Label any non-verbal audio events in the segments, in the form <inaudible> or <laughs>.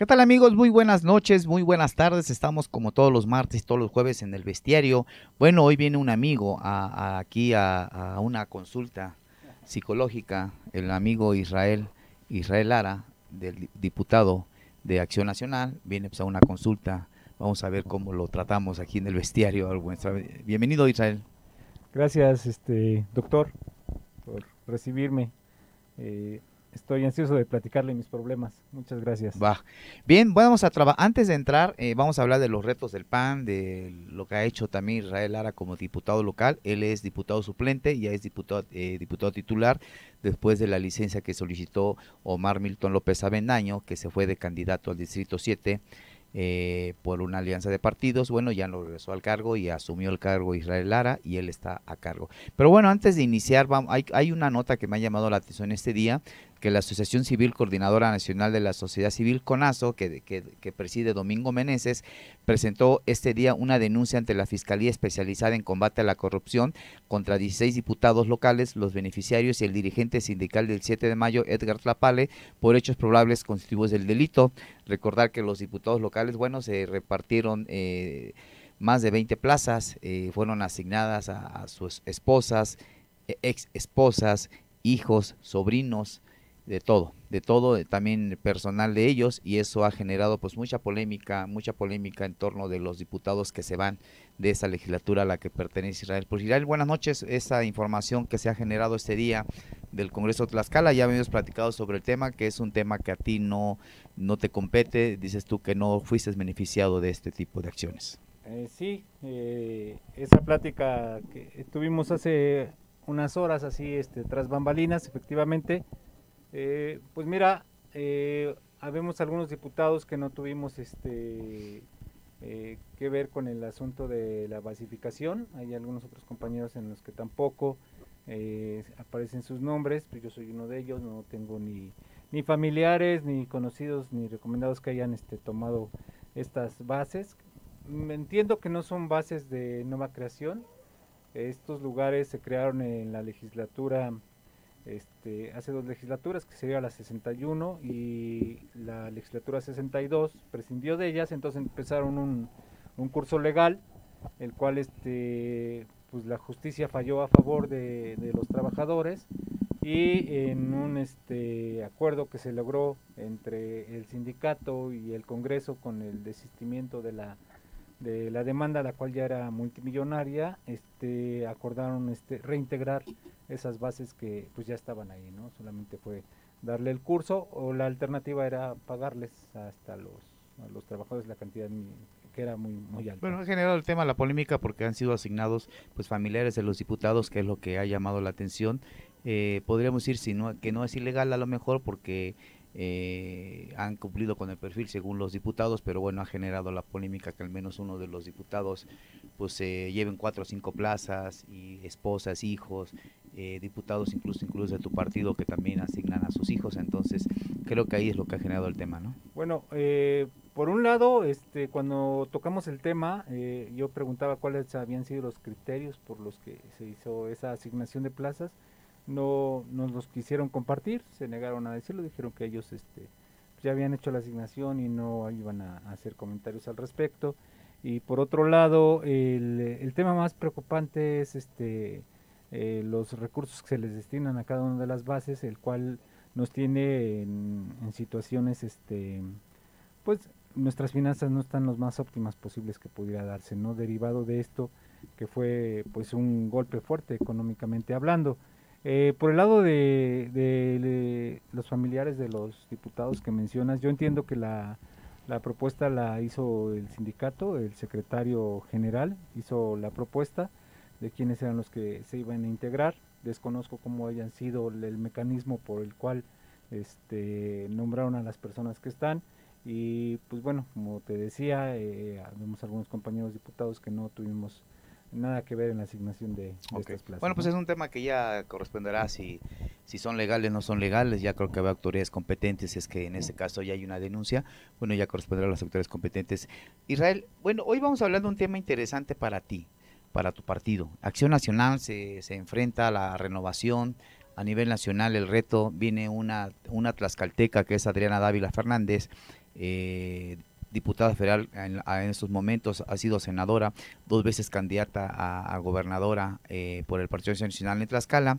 ¿Qué tal amigos? Muy buenas noches, muy buenas tardes. Estamos como todos los martes todos los jueves en el bestiario. Bueno, hoy viene un amigo aquí a, una consulta psicológica, el amigo Israel, Israel Lara, del diputado de Acción Nacional, viene pues, a una consulta. Vamos a ver cómo lo tratamos aquí en el bestiario. Bienvenido Israel. Gracias, este doctor, por recibirme. Eh, estoy ansioso de platicarle mis problemas. Muchas gracias. Va. Bien, vamos a trabajar. Antes de entrar, eh, vamos a hablar de los retos del PAN, de lo que ha hecho también Israel Lara como diputado local. Él es diputado suplente, ya es diputado, eh, diputado titular después de la licencia que solicitó Omar Milton López Avendaño, que se fue de candidato al Distrito 7 eh, por una alianza de partidos. Bueno, ya lo regresó al cargo y asumió el cargo Israel Lara y él está a cargo. Pero bueno, antes de iniciar, vamos, hay, hay una nota que me ha llamado la atención este día que la Asociación Civil Coordinadora Nacional de la Sociedad Civil CONASO, que, que, preside Domingo Meneses, presentó este día una denuncia ante la Fiscalía Especializada en Combate a la Corrupción contra 16 diputados locales, los beneficiarios y el dirigente sindical del 7 de mayo, Edgar Tlapale, por hechos probables constitutivos del delito. Recordar que los diputados locales, bueno, se repartieron... Eh, más de 20 plazas eh, fueron asignadas a, a sus esposas, ex esposas, hijos, sobrinos, de todo, de todo, también personal de ellos y eso ha generado pues mucha polémica, mucha polémica en torno de los diputados que se van de esa legislatura a la que pertenece Israel. Pues Israel, buenas noches, esa información que se ha generado este día del Congreso de Tlaxcala, ya habíamos platicado sobre el tema, que es un tema que a ti no, no te compete, dices tú que no fuiste beneficiado de este tipo de acciones. Eh, sí, eh, esa plática que tuvimos hace unas horas así, este, tras bambalinas, efectivamente, eh, pues mira, eh, habemos algunos diputados que no tuvimos este eh, que ver con el asunto de la basificación. Hay algunos otros compañeros en los que tampoco eh, aparecen sus nombres, pero yo soy uno de ellos, no tengo ni, ni familiares, ni conocidos, ni recomendados que hayan este, tomado estas bases. Entiendo que no son bases de nueva creación. Estos lugares se crearon en la legislatura este, hace dos legislaturas, que sería la 61 y la legislatura 62, prescindió de ellas, entonces empezaron un, un curso legal, el cual este, pues la justicia falló a favor de, de los trabajadores y en un este, acuerdo que se logró entre el sindicato y el Congreso con el desistimiento de la de la demanda, la cual ya era multimillonaria, este, acordaron este, reintegrar esas bases que pues ya estaban ahí, ¿no? Solamente fue darle el curso o la alternativa era pagarles hasta los, los trabajadores la cantidad que era muy muy alta. Bueno, ha generado el tema la polémica porque han sido asignados pues familiares de los diputados, que es lo que ha llamado la atención. Eh, podríamos decir si no, que no es ilegal a lo mejor porque eh, han cumplido con el perfil según los diputados, pero bueno, ha generado la polémica que al menos uno de los diputados pues se lleven cuatro o cinco plazas y esposas, hijos, eh, diputados incluso incluso de tu partido que también asignan a sus hijos, entonces creo que ahí es lo que ha generado el tema, ¿no? Bueno, eh, por un lado, este, cuando tocamos el tema, eh, yo preguntaba cuáles habían sido los criterios por los que se hizo esa asignación de plazas no nos los quisieron compartir, se negaron a decirlo, dijeron que ellos este, ya habían hecho la asignación y no iban a, hacer comentarios al respecto. Y por otro lado, el, el tema más preocupante es este eh, los recursos que se les destinan a cada una de las bases, el cual nos tiene en, en situaciones, este, pues nuestras finanzas no están los más óptimas posibles que pudiera darse, ¿no? Derivado de esto, que fue pues un golpe fuerte económicamente hablando. Eh, por el lado de, los familiares de los diputados que mencionas, yo entiendo que la, propuesta la hizo el sindicato, el secretario general hizo la propuesta de quiénes eran los que se iban a integrar. Desconozco cómo hayan sido el, mecanismo por el cual este, nombraron a las personas que están. Y pues bueno, como te decía, eh, vemos algunos compañeros diputados que no tuvimos nada que ver en la asignación de, estas plazas. Bueno, pues es un tema que ya corresponderá si, si son legales o no son legales. Ya creo que habrá autoridades competentes, es que en ese caso ya hay una denuncia. Bueno, ya corresponderá a las autoridades competentes. Israel, bueno, hoy vamos a hablar de un tema interesante para ti, para tu partido. Acción Nacional se, se enfrenta a la renovación. A nivel nacional el reto viene una, una tlaxcalteca que es Adriana Dávila Fernández eh, diputada federal en, estos momentos, ha sido senadora, dos veces candidata a, gobernadora eh, por el Partido Nacional en Tlaxcala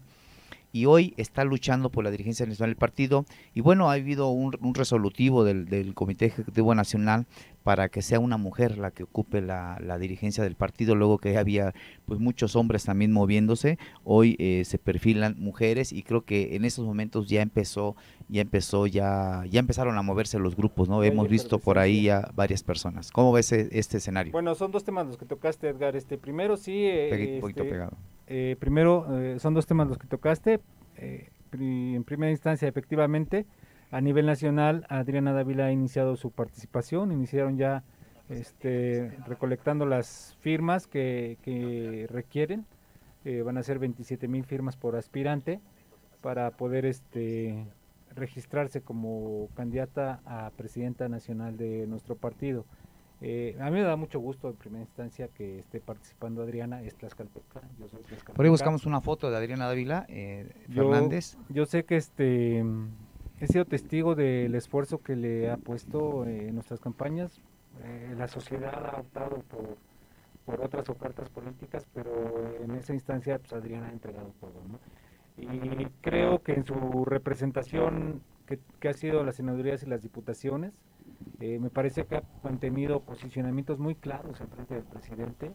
y hoy está luchando por la dirigencia nacional del partido. Y bueno, ha habido un, resolutivo del, Comité Ejecutivo Nacional para que sea una mujer la que ocupe la, dirigencia del partido, luego que había pues muchos hombres también moviéndose, hoy eh, se perfilan mujeres y creo que en esos momentos ya empezó, ya empezó, ya, ya empezaron a moverse los grupos, ¿no? Hemos visto por ahí a varias personas. ¿Cómo ves e, este escenario? Bueno, son dos temas los que tocaste, Edgar. Este primero sí. Eh, un poquito este, pegado eh, primero, eh, son dos temas los que tocaste. Eh, en primera instancia, efectivamente, a nivel nacional, Adriana Dávila ha iniciado su participación, iniciaron ya este, recolectando las firmas que, requieren. van a ser 27 mil firmas por aspirante para poder este, registrarse como candidata a presidenta nacional de nuestro partido. Eh, a mí me da mucho gusto en primera instancia que esté participando Adriana, es Tlaxcalteca, yo soy Por ahí buscamos una foto de Adriana Dávila eh, Fernández. Yo sé que este he sido testigo del esfuerzo que le ha puesto eh, en nuestras campañas. Eh, la sociedad ha optado por, por otras ofertas políticas, pero en esa instancia pues, Adriana ha entregado todo. ¿no? Y creo que en su representación que, que ha sido las senadurías y las diputaciones, eh, me parece que ha mantenido posicionamientos muy claros en frente del presidente.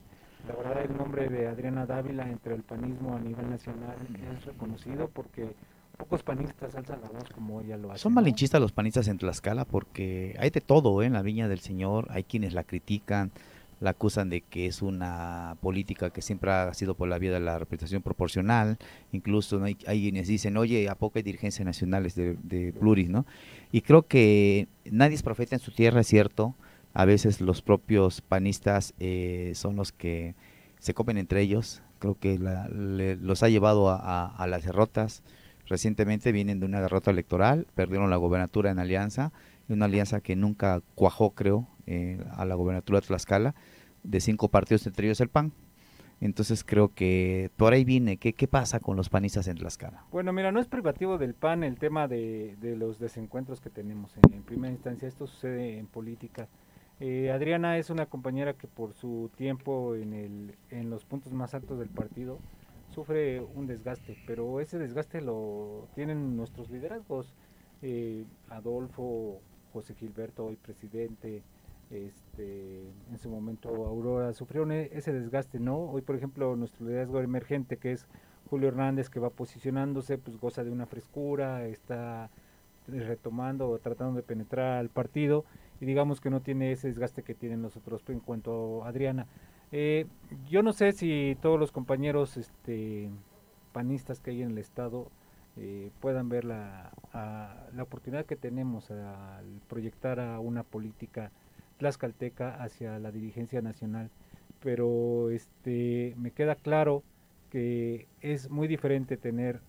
La verdad, el nombre de Adriana Dávila entre el panismo a nivel nacional es reconocido porque pocos panistas alzan la voz como ella lo hace. Son malinchistas los panistas en Tlaxcala porque hay de todo ¿eh? en la Viña del Señor. Hay quienes la critican, la acusan de que es una política que siempre ha sido por la vía de la representación proporcional, incluso hay, quienes dicen, oye, ¿a poco hay dirigencias nacionales de, de, pluris, no? Y creo que nadie es profeta en su tierra, es cierto, a veces los propios panistas eh, son los que se comen entre ellos, creo que los ha llevado a, las derrotas, recientemente vienen de una derrota electoral, perdieron la gobernatura en alianza, una alianza que nunca cuajó, creo, eh, a la gobernatura de Tlaxcala, de cinco partidos, entre ellos el PAN. Entonces creo que por ahí viene. ¿Qué, qué pasa con los panistas en Tlaxcala? Bueno, mira, no es privativo del PAN el tema de, los desencuentros que tenemos. En, primera instancia, esto sucede en política. Eh, Adriana es una compañera que por su tiempo en, el, en los puntos más altos del partido sufre un desgaste, pero ese desgaste lo tienen nuestros liderazgos. Eh, Adolfo, José Gilberto, hoy presidente, este, en su momento Aurora, sufrieron e, ese desgaste, ¿no? Hoy, por ejemplo, nuestro liderazgo emergente, que es Julio Hernández, que va posicionándose, pues goza de una frescura, está retomando o tratando de penetrar al partido y digamos que no tiene ese desgaste que tienen nosotros en cuanto a Adriana. Eh, yo no sé si todos los compañeros este, panistas que hay en el Estado eh, puedan ver la, la oportunidad que tenemos al proyectar a una política tlaxcalteca hacia la dirigencia nacional, pero este me queda claro que es muy diferente tener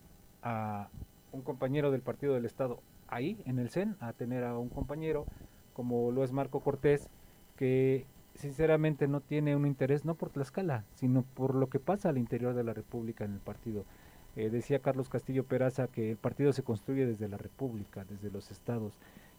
a un compañero del Partido del Estado ahí en el CEN a tener a un compañero como lo es Marco Cortés que sinceramente no tiene un interés no por Tlaxcala, sino por lo que pasa al interior de la República en el partido. Eh, decía Carlos Castillo Peraza que el partido se construye desde la República, desde los estados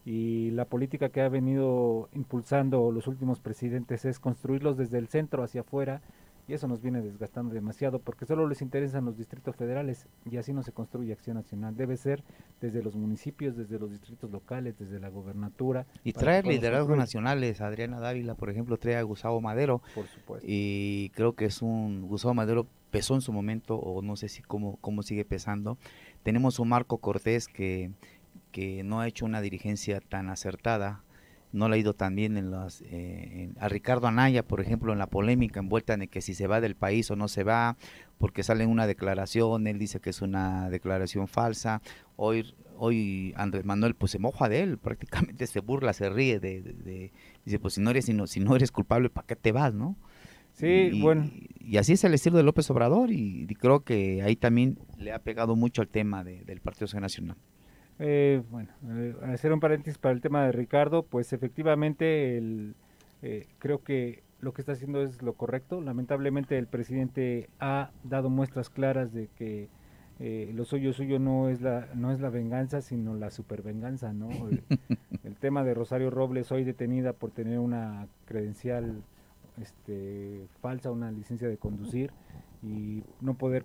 y la política que ha venido impulsando los últimos presidentes es construirlos desde el centro hacia afuera y eso nos viene desgastando demasiado porque solo les interesan los distritos federales y así no se construye acción nacional. Debe ser desde los municipios, desde los distritos locales, desde la gobernatura. Y traer liderazgos nacionales. Adriana Dávila, por ejemplo, trae a Gustavo Madero. Por supuesto. Y creo que es un Gustavo Madero pesó en su momento o no sé si cómo, cómo sigue pesando. Tenemos un Marco Cortés que que no ha hecho una dirigencia tan acertada, no le ha ido tan bien en las, eh, a Ricardo Anaya, por ejemplo, en la polémica envuelta en que si se va del país o no se va, porque sale una declaración, él dice que es una declaración falsa, hoy hoy Andrés Manuel pues se moja de él, <laughs> prácticamente se burla, se ríe de, dice pues si no eres si no, si no eres culpable, ¿para qué te vas, no? Sí, bueno. Y así es el estilo de López Obrador y, creo que ahí también le ha pegado mucho el tema del Partido Nacional. Eh, bueno, eh, hacer un paréntesis para el tema de Ricardo, pues efectivamente el, eh, creo que lo que está haciendo es lo correcto. Lamentablemente el presidente ha dado muestras claras de que eh, lo suyo suyo no es la no es la venganza sino la supervenganza no <laughs> el, tema de Rosario Robles hoy detenida por tener una credencial este, falsa una licencia de conducir y no poder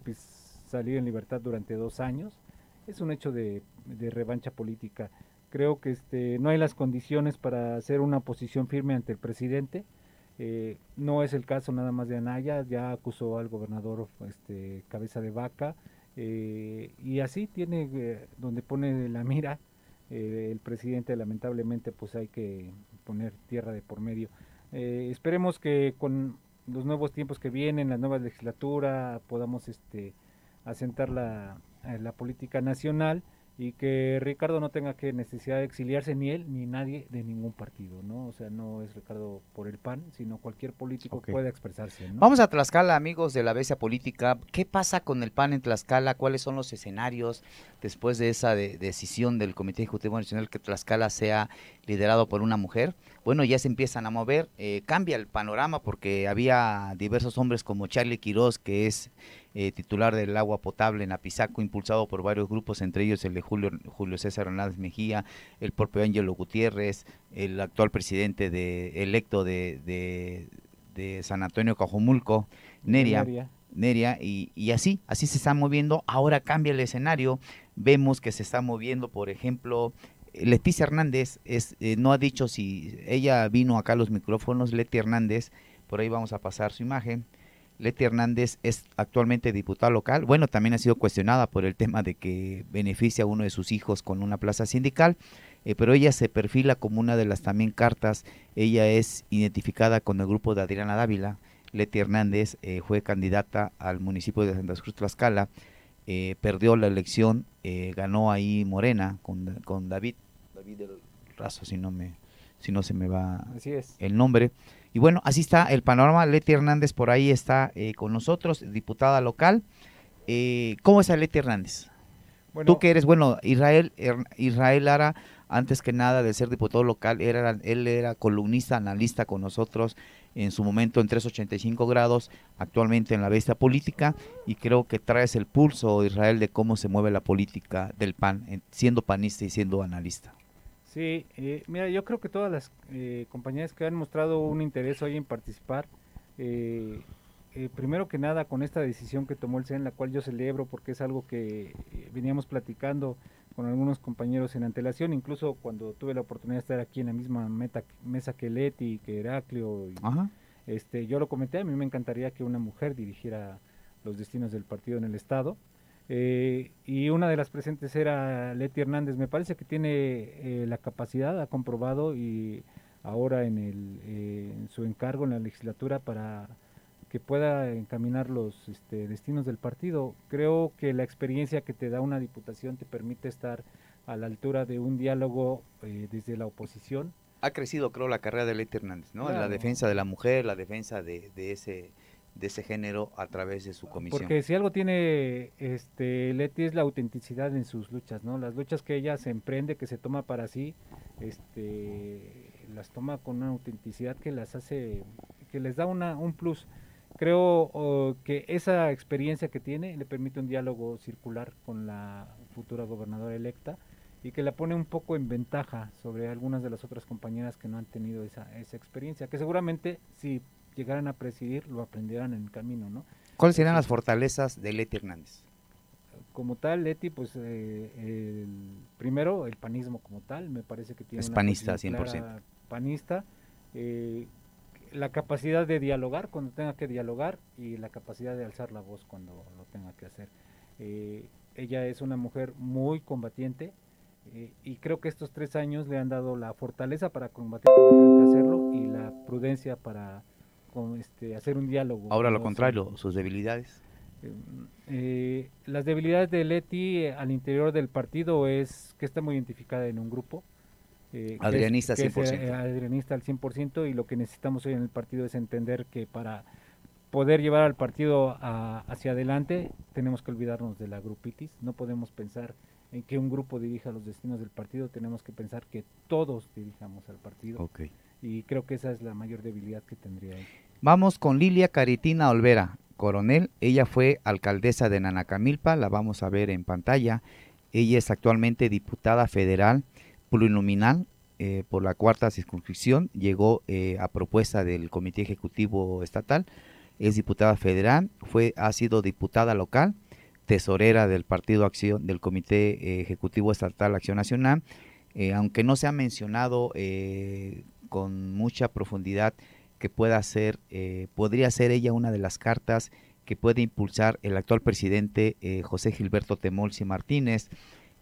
salir en libertad durante dos años es un hecho de, revancha política. Creo que este no hay las condiciones para hacer una posición firme ante el presidente. Eh, no es el caso nada más de Anaya ya acusó al gobernador este cabeza de vaca eh, y así tiene eh, donde pone la mira el presidente. Lamentablemente pues hay que poner tierra de por medio. Esperemos que con los nuevos tiempos que vienen la nueva legislatura podamos este asentar la, la política nacional y que Ricardo no tenga que necesidad de exiliarse ni él ni nadie de ningún partido, ¿no? O sea, no es Ricardo por el PAN, sino cualquier político puede expresarse, Vamos a Tlaxcala, amigos de la Bestia Política. ¿Qué pasa con el PAN en Tlaxcala? ¿Cuáles son los escenarios después de esa decisión del Comité Ejecutivo Nacional que Tlaxcala sea liderado por una mujer? Bueno, ya se empiezan a mover, eh, cambia el panorama porque había diversos hombres como Charlie Quiroz, que es eh, titular del agua potable en Apizaco, impulsado por varios grupos, entre ellos el de Julio, Julio César Hernández Mejía, el propio Ángelo Gutiérrez, el actual presidente de, electo de, de, San Antonio Cajomulco, Neria. Neria. y, así, así se está moviendo. Ahora cambia el escenario. Vemos que se está moviendo, por ejemplo, Leticia Hernández es, eh, no ha dicho si ella vino acá a los micrófonos, Leti Hernández, por ahí vamos a pasar su imagen. Leti Hernández es actualmente diputada local. Bueno, también ha sido cuestionada por el tema de que beneficia a uno de sus hijos con una plaza sindical, eh, pero ella se perfila como una de las también cartas. Ella es identificada con el grupo de Adriana Dávila. Leti Hernández eh, fue candidata al municipio de Santa Cruz Tlaxcala, eh, perdió la elección, ganó ahí Morena con, con David, David del Razo, si no me, si no se me va el nombre. Y bueno, así está el panorama. Leti Hernández por ahí está eh, con nosotros, diputada local. Eh, ¿Cómo está Leti Hernández? Tú que eres, bueno, Israel, Israel Lara, antes que nada de ser diputado local, era, él era columnista, analista con nosotros en su momento en 385 grados, actualmente en la bestia política, y creo que traes el pulso, Israel, de cómo se mueve la política del PAN, siendo panista y siendo analista. Sí, eh, mira, yo creo que todas las eh, compañías que han mostrado un interés hoy en participar, eh, primero que nada con esta decisión que tomó el CEN, la cual yo celebro porque es algo que veníamos platicando con algunos compañeros en antelación, incluso cuando tuve la oportunidad de estar aquí en la misma mesa que Leti, que Heraclio, este, yo lo comenté, a mí me encantaría que una mujer dirigiera los destinos del partido en el Estado. Eh, y una de las presentes era Leti Hernández. Me parece que tiene eh, la capacidad, ha comprobado y ahora en, el, eh, en su encargo en la legislatura para que pueda encaminar los este, destinos del partido. Creo que la experiencia que te da una diputación te permite estar a la altura de un diálogo desde la oposición. Ha crecido, creo, la carrera de Leti Hernández, ¿no? En la defensa de la mujer, la defensa de, de ese de ese género a través de su comisión. Porque si algo tiene este Leti es la autenticidad en sus luchas, ¿no? Las luchas que ella se emprende, que se toma para sí, este las toma con una autenticidad que las hace que les da una un plus. Creo que esa experiencia que tiene le permite un diálogo circular con la futura gobernadora electa y que la pone un poco en ventaja sobre algunas de las otras compañeras que no han tenido esa, esa experiencia, que seguramente si llegaran a presidir lo aprendieran en el camino, ¿no? ¿Cuáles serían las fortalezas de Leti Hernández? Como tal, Leti, pues eh, primero el panismo como tal, me parece que tiene... Es panista, 100%. Panista, eh, la capacidad de dialogar cuando tenga que dialogar y la capacidad de alzar la voz cuando lo tenga que hacer. Eh, ella es una mujer muy combatiente y creo que estos tres años le han dado la fortaleza para combatir cuando tenga que hacerlo y la prudencia para este, hacer un diálogo. Ahora lo contrario, sus debilidades. Eh, eh, las debilidades de Leti eh, al interior del partido es que está muy identificada en un grupo. Adrianista 100%. adrianista al 100% y lo que necesitamos hoy en el partido es entender que para poder llevar al partido hacia adelante tenemos que olvidarnos de la grupitis, no podemos pensar en que un grupo dirija los destinos del partido, tenemos que pensar que todos dirijamos al partido. Okay. Y creo que esa es la mayor debilidad que tendría. Vamos con Lilia Caritina Olvera. Coronel. Ella fue alcaldesa de Nanacamilpa, la vamos a ver en pantalla. Ella es actualmente diputada federal plurinominal eh, por la cuarta circunscripción. Llegó eh, a propuesta del Comité Ejecutivo Estatal. Es diputada federal, fue, ha sido diputada local, tesorera del Partido Acción, del Comité Ejecutivo Estatal Acción Nacional. aunque no se ha mencionado con mucha profundidad que pueda ser, eh, podría ser ella una de las cartas que puede impulsar el actual presidente eh, José Gilberto Temolsi Martínez.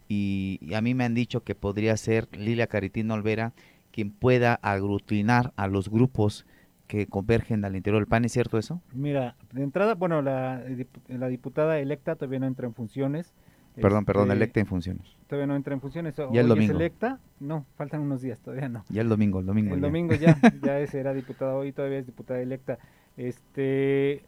Y, a mí me han dicho que podría ser Lilia Caritina Olvera quien pueda aglutinar a los grupos que convergen al interior del PAN, ¿es cierto eso? Mira, de entrada, bueno, la, la diputada electa todavía no entra en funciones, Perdón, perdón, este, electa en funciones. Todavía no entra en funciones. Ya el domingo. electa? No, faltan unos días, todavía no. Ya el domingo, el domingo. El domingo ya, <laughs> ya es, era diputada hoy, todavía es diputada electa. Este,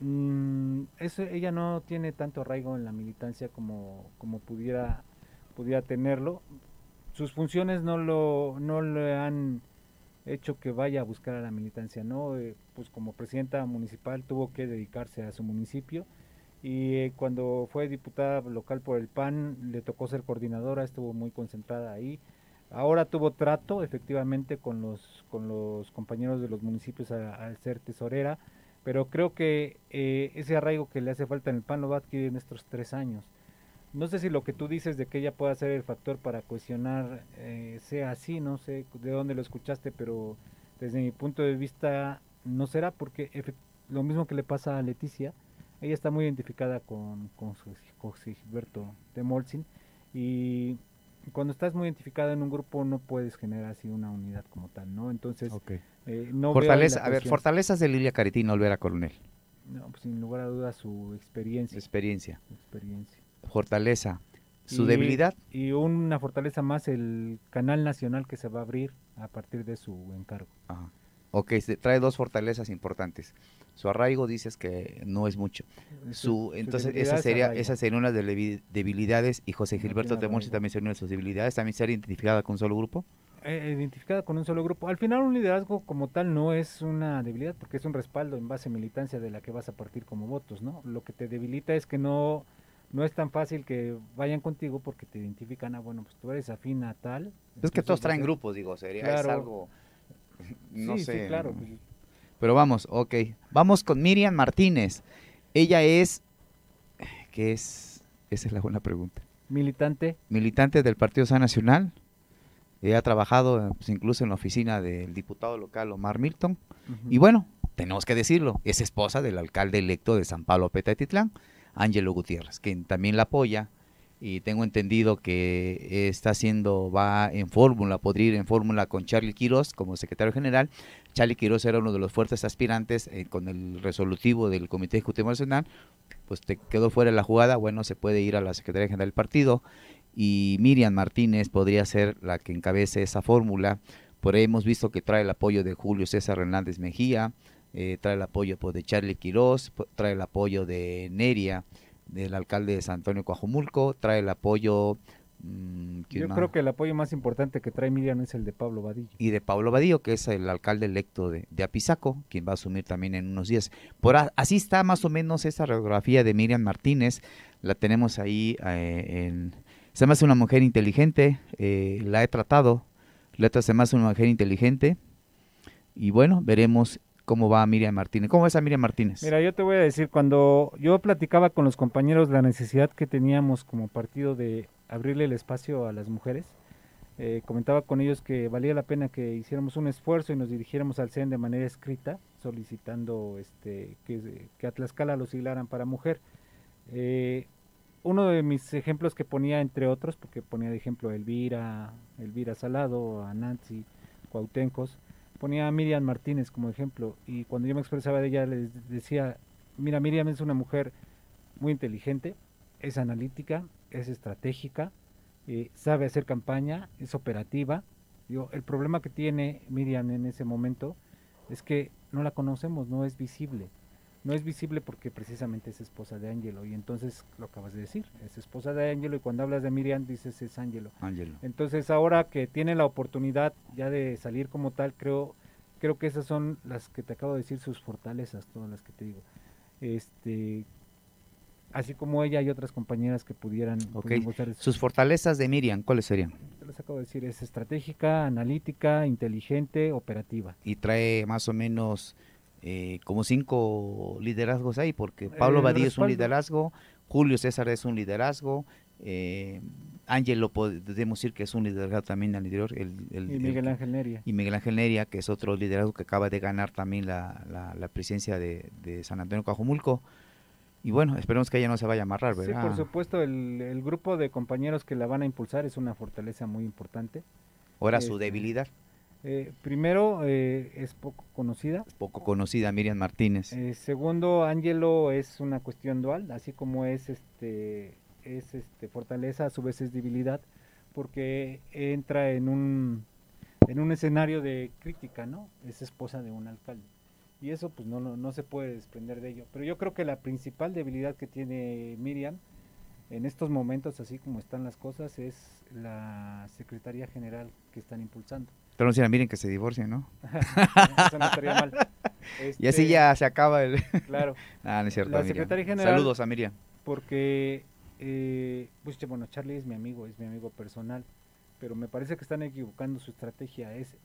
mm, eso, ella no tiene tanto arraigo en la militancia como, como pudiera, pudiera tenerlo. Sus funciones no lo, no le han hecho que vaya a buscar a la militancia, ¿no? Eh, pues como presidenta municipal tuvo que dedicarse a su municipio y eh, cuando fue diputada local por el PAN le tocó ser coordinadora, estuvo muy concentrada ahí. Ahora tuvo trato efectivamente con los, con los compañeros de los municipios al ser tesorera, pero creo que eh, ese arraigo que le hace falta en el PAN lo va a adquirir en estos tres años. No sé si lo que tú dices de que ella pueda ser el factor para cuestionar eh, sea así, no sé de dónde lo escuchaste, pero desde mi punto de vista no será porque lo mismo que le pasa a Leticia, ella está muy identificada con, con, Gilberto de Molzin y cuando estás muy identificada en un grupo no puedes generar así una unidad como tal, ¿no? Entonces, eh, no Fortaleza, a ver, fortalezas de Lilia Caritín Olvera Coronel. No, pues sin lugar a dudas su experiencia. Experiencia. experiencia. Fortaleza. ¿Su debilidad? Y una fortaleza más el canal nacional que se va a abrir a partir de su encargo. Ajá. Ok, trae dos fortalezas importantes. Su arraigo dices que no es mucho. Su, entonces esa sería esa sería una de las debilidades y José Gilberto de también sería una de sus debilidades. También sería identificada con un solo grupo. Eh, identificada con un solo grupo. Al final un liderazgo como tal no es una debilidad porque es un respaldo en base a militancia de la que vas a partir como votos, ¿no? Lo que te debilita es que no no es tan fácil que vayan contigo porque te identifican a, bueno, pues tú eres afín a tal. Es que todos traen grupos, digo, sería algo, no sé. Sí, claro. Pues, pero vamos, ok. Vamos con Miriam Martínez. Ella es, ¿qué es? Esa es la buena pregunta. Militante. Militante del Partido San Nacional. Ella ha trabajado pues, incluso en la oficina del diputado local Omar Milton. Y bueno, tenemos que decirlo, es esposa del alcalde electo de San Pablo Petatitlán, Ángelo Gutiérrez, quien también la apoya y tengo entendido que está haciendo, va en fórmula, podría ir en fórmula con Charlie Quiroz como secretario general. Charlie Quiroz era uno de los fuertes aspirantes eh, con el resolutivo del Comité Ejecutivo Nacional, pues te quedó fuera de la jugada, bueno, se puede ir a la Secretaría General del partido y Miriam Martínez podría ser la que encabece esa fórmula. Por ahí hemos visto que trae el apoyo de Julio César Hernández Mejía, eh, trae el apoyo pues, de Charlie Quiroz, trae el apoyo de Neria, del alcalde de San Antonio Coajumulco, trae el apoyo... Mm, Yo creo que el apoyo más importante que trae Miriam es el de Pablo Vadillo. Y de Pablo Vadillo, que es el alcalde electo de, de Apizaco, quien va a asumir también en unos días. Por así está más o menos esa radiografía de Miriam Martínez, la tenemos ahí eh, en... Se me hace una mujer inteligente, eh, la he tratado, la se me hace una mujer inteligente, y bueno, veremos cómo va Miriam Martínez. ¿Cómo ves a Miriam Martínez? Mira, yo te voy a decir, cuando yo platicaba con los compañeros la necesidad que teníamos como partido de abrirle el espacio a las mujeres, eh, comentaba con ellos que valía la pena que hiciéramos un esfuerzo y nos dirigiéramos al CEN de manera escrita, solicitando este, que, que a Tlaxcala lo siglaran para mujer. Eh, uno de mis ejemplos que ponía, entre otros, porque ponía de ejemplo a Elvira, Elvira Salado, a Nancy, Cuautencos, ponía a Miriam Martínez como ejemplo y cuando yo me expresaba de ella les decía, mira, Miriam es una mujer muy inteligente, es analítica, es estratégica, eh, sabe hacer campaña, es operativa. El problema que tiene Miriam en ese momento es que no la conocemos, no es visible no es visible porque precisamente es esposa de Ángelo y entonces lo acabas de decir, es esposa de Ángelo y cuando hablas de Miriam dices es Ángelo. Entonces ahora que tiene la oportunidad ya de salir como tal, creo creo que esas son las que te acabo de decir, sus fortalezas, todas las que te digo. Este, así como ella y otras compañeras que pudieran, okay. Sus fortalezas de Miriam, ¿cuáles serían? Te les acabo de decir, es estratégica, analítica, inteligente, operativa. Y trae más o menos eh, como cinco liderazgos ahí, porque Pablo Badí es un liderazgo, Julio César es un liderazgo, eh, Ángel lo podemos decir que es un liderazgo también al interior. El, y Miguel Ángel Neria. Y Miguel Ángel Neria, que es otro liderazgo que acaba de ganar también la, la, presidencia de, San Antonio Cajumulco. Y bueno, esperemos que ella no se vaya a amarrar, ¿verdad? Sí, por supuesto, el, el grupo de compañeros que la van a impulsar es una fortaleza muy importante. ¿Ahora su este, debilidad? Eh, primero, eh, es poco conocida. Poco conocida, Miriam Martínez. Eh, segundo, Ángelo es una cuestión dual, así como es este es este fortaleza, a su vez es debilidad, porque entra en un en un escenario de crítica, ¿no? Es esposa de un alcalde. Y eso pues no, no, no se puede desprender de ello. Pero yo creo que la principal debilidad que tiene Miriam en estos momentos, así como están las cosas, es la Secretaría General que están impulsando. Pero no miren que se divorcien, ¿no? Eso <laughs> no estaría mal. <laughs> y así este, ya se acaba el... <laughs> claro. ah, no es cierto, la Secretaría General... Saludos a Miriam. Porque, eh, pues, bueno, Charlie es mi amigo, es mi amigo personal, pero me parece que están equivocando su estrategia. Es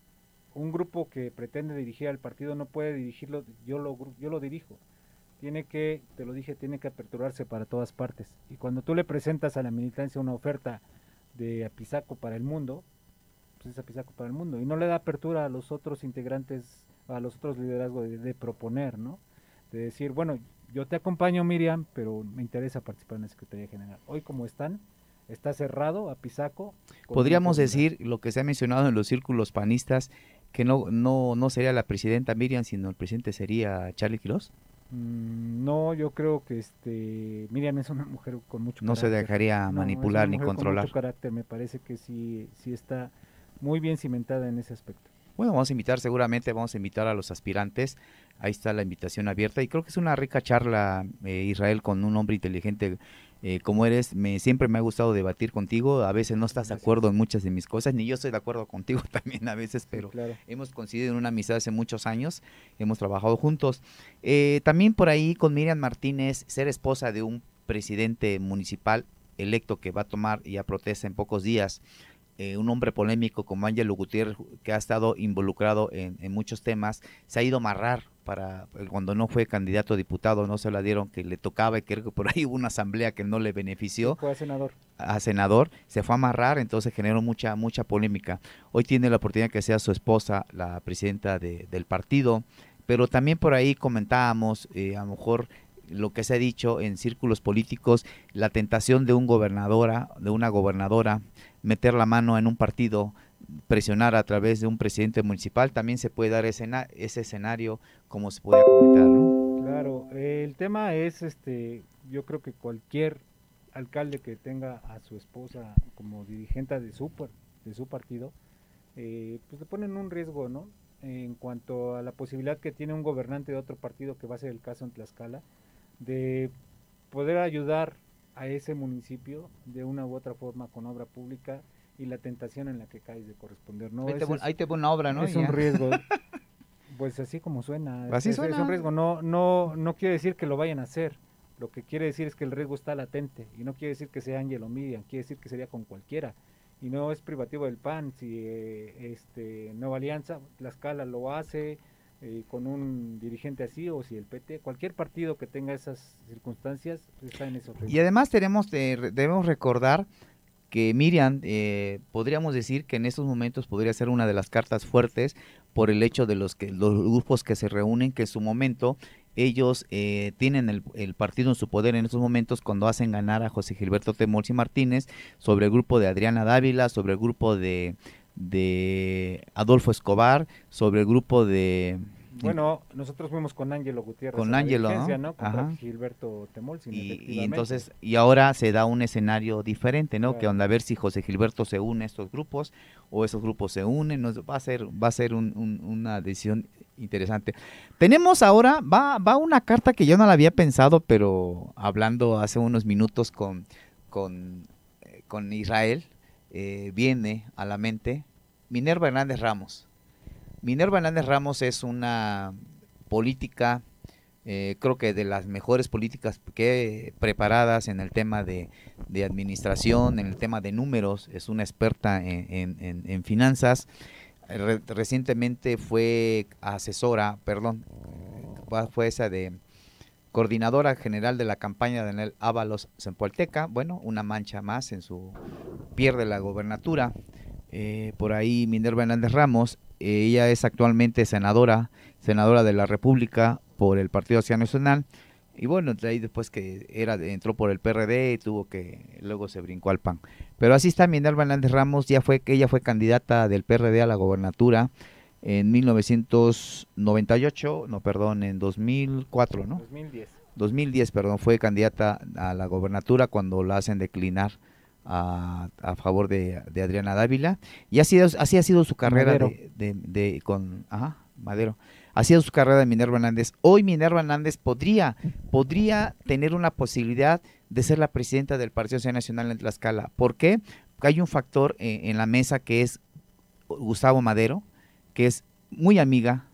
un grupo que pretende dirigir al partido, no puede dirigirlo, yo lo, yo lo dirijo. Tiene que, te lo dije, tiene que aperturarse para todas partes. Y cuando tú le presentas a la militancia una oferta de Apizaco para el mundo, pues es Apizaco para el mundo. Y no le da apertura a los otros integrantes, a los otros liderazgos de, proponer, ¿no? De decir, bueno, yo te acompaño Miriam, pero me interesa participar en la Secretaría General. Hoy como están, está cerrado a Pisaco. Podríamos decir lo que se ha mencionado en los círculos panistas, que no, no, no sería la presidenta Miriam, sino el presidente sería Charlie Quiroz. Mm, no, yo creo que este Miriam es una mujer con mucho no se dejaría manipular ni controlar. Con mucho carácter, me parece que sí, sí está muy bien cimentada en ese aspecto. Bueno, vamos a invitar, seguramente vamos a invitar a los aspirantes. Ahí está la invitación abierta y creo que es una rica charla, eh, Israel, con un hombre inteligente eh, como eres. Me, siempre me ha gustado debatir contigo. A veces no estás de acuerdo en muchas de mis cosas, ni yo estoy de acuerdo contigo <laughs> también a veces, pero hemos coincidido en una amistad hace muchos años, hemos trabajado juntos. Eh, también por ahí con Miriam Martínez, ser esposa de un presidente municipal electo que va a tomar ya protesta en pocos días eh, un hombre polémico como Ángelo Gutiérrez, que ha estado involucrado en, muchos temas, se ha ido a amarrar para eh, cuando no fue candidato a diputado, no se la dieron que le tocaba y creo que por ahí hubo una asamblea que no le benefició. Fue a senador. A senador, se fue a amarrar, entonces generó mucha mucha polémica. Hoy tiene la oportunidad que sea su esposa la presidenta del partido, pero también por ahí comentábamos, eh, a lo mejor lo que se ha dicho en círculos políticos, la tentación de un gobernadora, de una gobernadora, meter la mano en un partido, presionar a través de un presidente municipal, también se puede dar ese, ese escenario como se puede comentar. Claro, el tema es, este, yo creo que cualquier alcalde que tenga a su esposa como dirigente de su, de su partido, eh, pues le ponen un riesgo, ¿no? En cuanto a la posibilidad que tiene un gobernante de otro partido, que va a ser el caso en Tlaxcala, de poder ayudar a ese municipio de una u otra forma con obra pública y la tentación en la que caes de corresponder. ¿no? Ahí te, pone una obra, ¿no? Es un riesgo. <laughs> pues así como suena. Así es, un riesgo. No, no, no quiere decir que lo vayan a hacer. Lo que quiere decir es que el riesgo está latente. Y no quiere decir que sea Ángel o Miriam. Quiere decir que sería con cualquiera. Y no es privativo del PAN. Si eh, este Nueva Alianza, la escala lo hace, eh, con un dirigente así o si el PT, cualquier partido que tenga esas circunstancias está en eso. Y además tenemos, debemos recordar que Miriam, eh, podríamos decir que en estos momentos podría ser una de las cartas fuertes por el hecho de los que los grupos que se reúnen, que en su momento ellos eh, tienen el, el, partido en su poder en estos momentos cuando hacen ganar a José Gilberto Temorsi Martínez sobre el grupo de Adriana Dávila, sobre el grupo de de Adolfo Escobar, sobre el grupo de... Bueno, nosotros fuimos con Ángelo Gutiérrez. Con Ángelo, ¿no? Con Gilberto Temol, y, y, entonces, y ahora se da un escenario diferente, ¿no? Que onda a ver si José Gilberto se une a estos grupos o esos grupos se unen, va a ser, va a ser una decisión interesante. Tenemos ahora, va, va una carta que yo no la había pensado, pero hablando hace unos minutos con, con, eh, con Israel, eh, viene a la mente Minerva Hernández Ramos. Minerva Hernández Ramos es una política, eh, creo que de las mejores políticas que preparadas en el tema de, administración, en el tema de números, es una experta en, finanzas. recientemente fue asesora, perdón, fue esa de coordinadora general de la campaña de Daniel Ábalos Zempoalteca, bueno, una mancha más en su pierde la gobernatura. Eh, por ahí Minerva Hernández Ramos, eh, ella es actualmente senadora, senadora de la República por el Partido Nacional Nacional. Y bueno, de ahí después que era entró por el PRD tuvo que luego se brincó al PAN. Pero así está Minerva Hernández Ramos, ya fue que ella fue candidata del PRD a la gobernatura en 1998, no, perdón, en 2004, ¿no? 2010. 2010, perdón, fue candidata a la gobernatura cuando la hacen declinar a, a favor de, Adriana Dávila. Y así, así ha sido su carrera de, de, con ajá, Madero. Ha sido su carrera de Minerva Hernández. Hoy Minerva Hernández podría, podría tener una posibilidad de ser la presidenta del Partido Nacional en Tlaxcala. ¿Por qué? Porque hay un factor eh, en la mesa que es Gustavo Madero, que es muy amiga.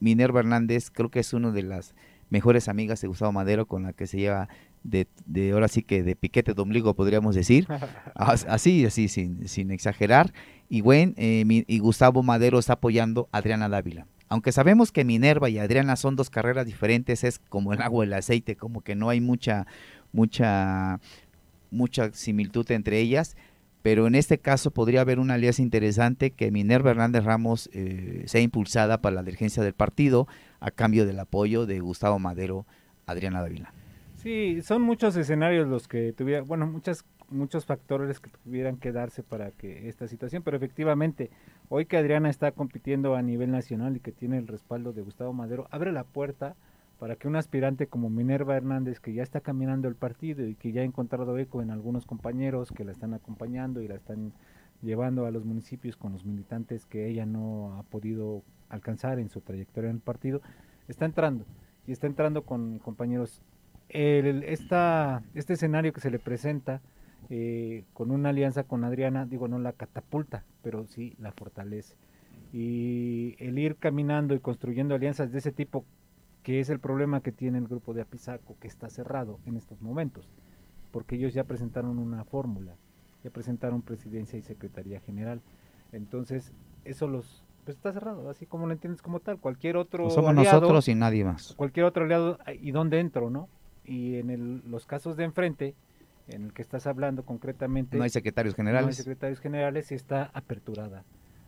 Minerva Hernández creo que es una de las mejores amigas de Gustavo Madero con la que se lleva de, de ahora sí que de piquete de ombligo podríamos decir, <laughs> así, así, sin, sin exagerar. Y bueno, eh, y Gustavo Madero está apoyando a Adriana Dávila. Aunque sabemos que Minerva y Adriana son dos carreras diferentes, es como el agua y el aceite, como que no hay mucha, mucha, mucha similitud entre ellas pero en este caso podría haber una alianza interesante que Minerva Hernández Ramos eh, sea impulsada para la dirigencia del partido a cambio del apoyo de Gustavo Madero, Adriana Dávila. Sí, son muchos escenarios los que tuvieran, bueno, muchas, muchos factores que tuvieran que darse para que esta situación, pero efectivamente, hoy que Adriana está compitiendo a nivel nacional y que tiene el respaldo de Gustavo Madero, abre la puerta para que un aspirante como Minerva Hernández, que ya está caminando el partido y que ya ha encontrado eco en algunos compañeros que la están acompañando y la están llevando a los municipios con los militantes que ella no ha podido alcanzar en su trayectoria en el partido, está entrando y está entrando con compañeros. El, esta, este escenario que se le presenta eh, con una alianza con Adriana, digo, no la catapulta, pero sí la fortalece. Y el ir caminando y construyendo alianzas de ese tipo que es el problema que tiene el grupo de Apizaco, que está cerrado en estos momentos, porque ellos ya presentaron una fórmula, ya presentaron presidencia y secretaría general. Entonces, eso los pues está cerrado, así como lo entiendes como tal. Cualquier otro pues somos nosotros y nadie más. Cualquier otro aliado, ¿y dónde entro, no? Y en los casos de enfrente, en el que estás hablando concretamente... No hay secretarios generales. No hay secretarios generales y está aperturada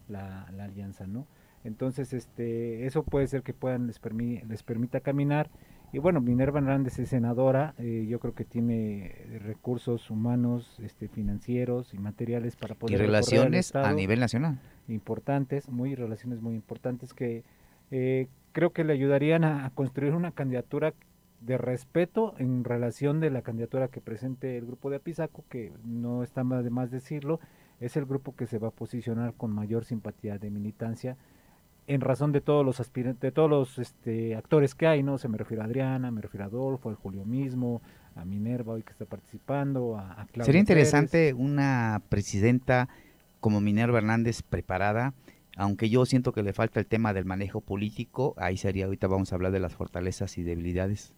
la, la alianza, ¿no? Entonces, este, eso puede ser que puedan les, les permita caminar. Y bueno, Minerva Hernández es senadora, eh, yo creo que tiene recursos humanos, este, financieros y materiales para poder... Y relaciones a nivel nacional. Importantes, muy relaciones muy importantes que eh, creo que le ayudarían a, construir una candidatura de respeto en relación de la candidatura que presente el grupo de Apizaco, que no está de más decirlo, es el grupo que se va a posicionar con mayor simpatía de militancia en razón de todos los aspirantes, de todos los este, actores que hay, ¿no? Se me refiero a Adriana, me refiero a Adolfo, a Julio mismo, a Minerva hoy que está participando, a, Claudia Sería interesante una presidenta como Minerva Hernández preparada, aunque yo siento que le falta el tema del manejo político, ahí sería, ahorita vamos a hablar de las fortalezas y debilidades.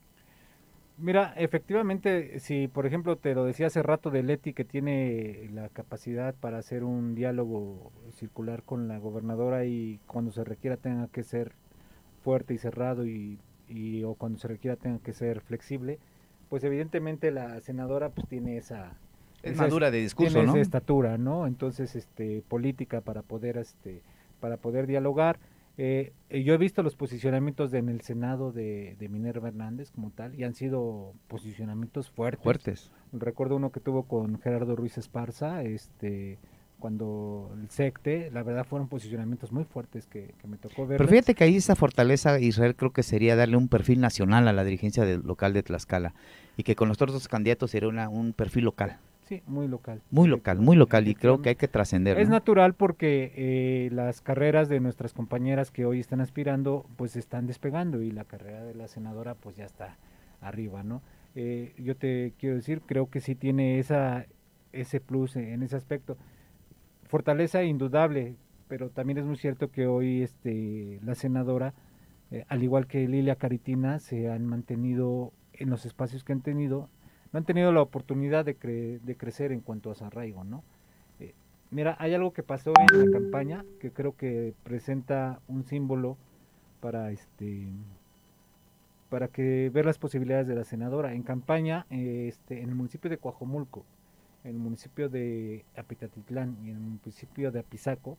Mira, efectivamente, si por ejemplo te lo decía hace rato de Leti que tiene la capacidad para hacer un diálogo circular con la gobernadora y cuando se requiera tenga que ser fuerte y cerrado y, o cuando se requiera tenga que ser flexible, pues evidentemente la senadora pues tiene esa es madura de discurso, tiene esa estatura, ¿no? Entonces, este política para poder este para poder dialogar eh, eh, yo he visto los posicionamientos en el Senado de, Minerva Hernández como tal y han sido posicionamientos fuertes. Fuertes. Recuerdo uno que tuvo con Gerardo Ruiz Esparza, este cuando el SECTE, la verdad fueron posicionamientos muy fuertes que, me tocó ver. Pero fíjate que ahí esa fortaleza Israel creo que sería darle un perfil nacional a la dirigencia del local de Tlaxcala y que con los otros candidatos sería una, un perfil local. Sí, muy local. Muy local, muy local y creo que hay que trascender. Es natural porque eh, las carreras de nuestras compañeras que hoy están aspirando pues están despegando y la carrera de la senadora pues ya está arriba, ¿no? Eh, yo te quiero decir, creo que sí tiene esa ese plus en ese aspecto. Fortaleza indudable, pero también es muy cierto que hoy este, la senadora, eh, al igual que Lilia Caritina, se han mantenido en los espacios que han tenido, no han tenido la oportunidad de, de crecer en cuanto a su arraigo, ¿no? Eh, mira, hay algo que pasó en la campaña que creo que presenta un símbolo para este para que ver las posibilidades de la senadora. En campaña, este, en el municipio de Coajomulco, en el municipio de Apitatitlán y en el municipio de Apizaco,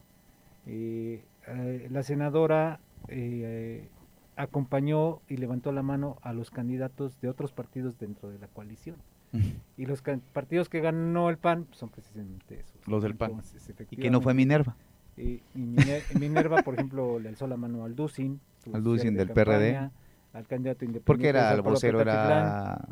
eh, eh, la senadora eh, acompañó y levantó la mano a los candidatos de otros partidos dentro de la coalición. Y los partidos que ganó el PAN son precisamente esos. Los del PAN. ¿Y que no fue Minerva? y Minerva, por ejemplo, le alzó la mano al Ducin. Al Ducin del PRD. Al candidato independiente. Porque era el vocero, era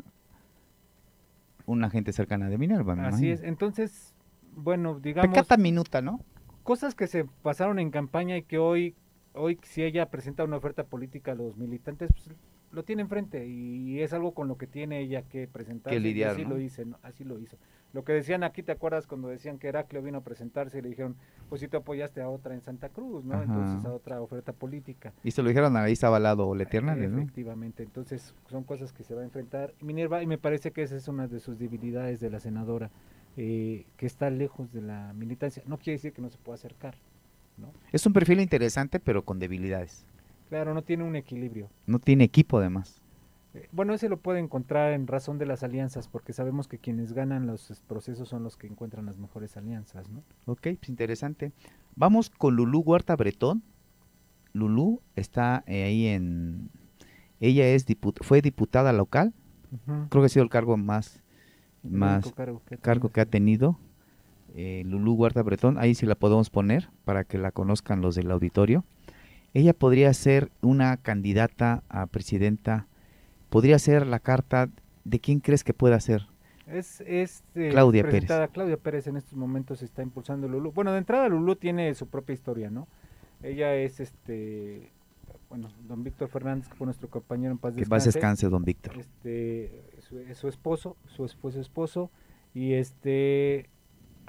una gente cercana de Minerva. Así es. Entonces, bueno, digamos... Pecata minuta, ¿no? cosas que se pasaron en campaña y que hoy, hoy si ella presenta una oferta política a los militantes, pues lo tiene enfrente y es algo con lo que tiene ella que presentar. así lo hice, así lo hizo. Lo que decían aquí, ¿te acuerdas cuando decían que Heraclio vino a presentarse y le dijeron, pues si tú apoyaste a otra en Santa Cruz, ¿no? Entonces a otra oferta política. Y se lo dijeron a Isa Balado o Hernández, ¿no? Efectivamente, entonces son cosas que se va a enfrentar Minerva y me parece que esa es una de sus debilidades de la senadora eh, que está lejos de la militancia. No quiere decir que no se pueda acercar. ¿No? Es un perfil interesante, pero con debilidades. Claro, no tiene un equilibrio. No tiene equipo, además. Eh, bueno, ese lo puede encontrar en razón de las alianzas, porque sabemos que quienes ganan los procesos son los que encuentran las mejores alianzas, ¿no? Ok, pues interesante. Vamos con Lulú Huerta Bretón. Lulú está eh, ahí en... Ella es fue diputada local. Creo que ha sido el cargo más más cargo que, ha tenido eh, Lulú Huerta Bretón, ahí sí la podemos poner para que la conozcan los del auditorio. Ella podría ser una candidata a presidenta, podría ser la carta de quién crees que pueda ser. Es, es eh, Claudia Pérez. Claudia Pérez en estos momentos está impulsando Lulú. Bueno, de entrada Lulú tiene su propia historia, ¿no? Ella es este bueno, don Víctor Fernández, que fue nuestro compañero en paz descanse. Que paz descanse, don Víctor. Este, su, esposo, su esposo, esposo, y este,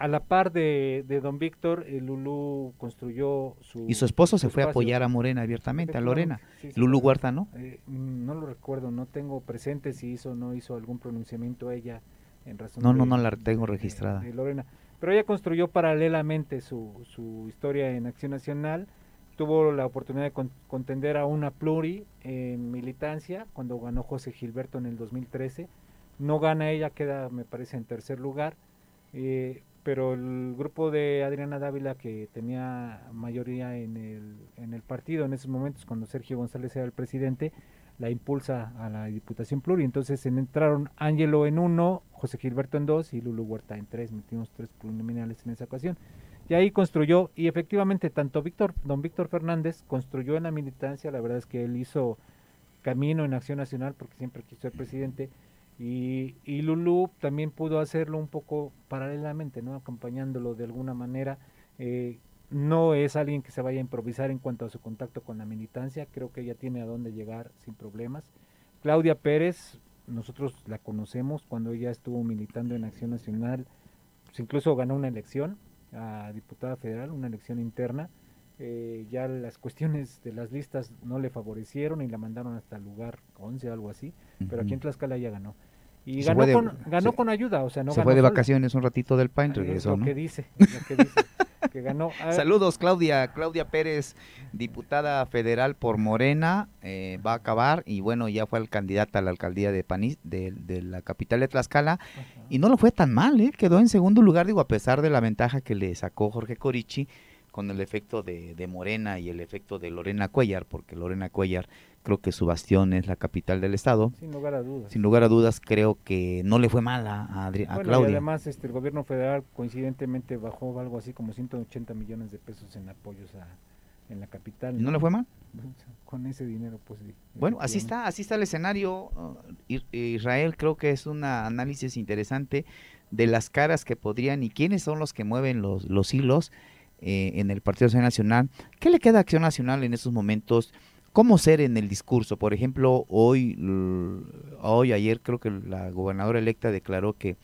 a la par de, don Víctor, el Lulú construyó su... Y su esposo se fue a apoyar a Morena abiertamente, a Lorena. Lulú Huerta, ¿no? Eh, no lo recuerdo, no tengo presente si hizo o no hizo algún pronunciamiento ella en razón No, no, no la tengo registrada. Lorena. Pero ella construyó paralelamente su, su historia en Acción Nacional, tuvo la oportunidad de contender a una pluri en militancia cuando ganó José Gilberto en el 2013. No gana ella, queda me parece en tercer lugar, eh, pero el grupo de Adriana Dávila que tenía mayoría en el, en el partido en esos momentos cuando Sergio González era el presidente, la impulsa a la Diputación Pluri. Entonces entraron Ángelo en uno, José Gilberto en dos y Lulu Huerta en tres. Metimos tres preliminares en esa ocasión. Y ahí construyó, y efectivamente tanto Víctor, don Víctor Fernández construyó en la militancia, la verdad es que él hizo camino en Acción Nacional porque siempre quiso ser presidente, y, y Lulú también pudo hacerlo un poco paralelamente, ¿no? acompañándolo de alguna manera. Eh, no es alguien que se vaya a improvisar en cuanto a su contacto con la militancia, creo que ella tiene a dónde llegar sin problemas. Claudia Pérez, nosotros la conocemos cuando ella estuvo militando en Acción Nacional, pues incluso ganó una elección, a diputada federal, una elección interna. Eh, ya las cuestiones de las listas no le favorecieron y la mandaron hasta el lugar 11 o algo así, pero aquí en Tlaxcala ya ganó. Y ganó, con, ganó con ayuda, o sea, no Se fue de vacaciones un ratito del PAN, regresó, lo que dice, lo que dice. que ganó. <laughs> Saludos, Claudia. Claudia Pérez, diputada federal por Morena, eh, va a acabar y bueno, ya fue candidata a la alcaldía de, Panis, de, la capital de Tlaxcala y no lo fue tan mal, ¿eh? quedó en segundo lugar, digo, a pesar de la ventaja que le sacó Jorge Corichi con el efecto de, de Morena y el efecto de Lorena Cuellar, porque Lorena Cuellar creo que su bastión es la capital del estado. Sin lugar a dudas. Sin lugar a dudas, creo que no le fue mal a, a, Claudia. Y además, este, el gobierno federal coincidentemente bajó algo así como 180 millones de pesos en apoyos a, en la capital. ¿Y no, le fue mal? Con ese dinero, pues Bueno, así está, así está el escenario. Uh, Israel creo que es un análisis interesante de las caras que podrían y quiénes son los que mueven los, los hilos eh, en el Partido Nacional. ¿Qué le queda a Acción Nacional en estos momentos? ¿Cómo ser en el discurso? Por ejemplo, hoy, hoy ayer creo que la gobernadora electa declaró que,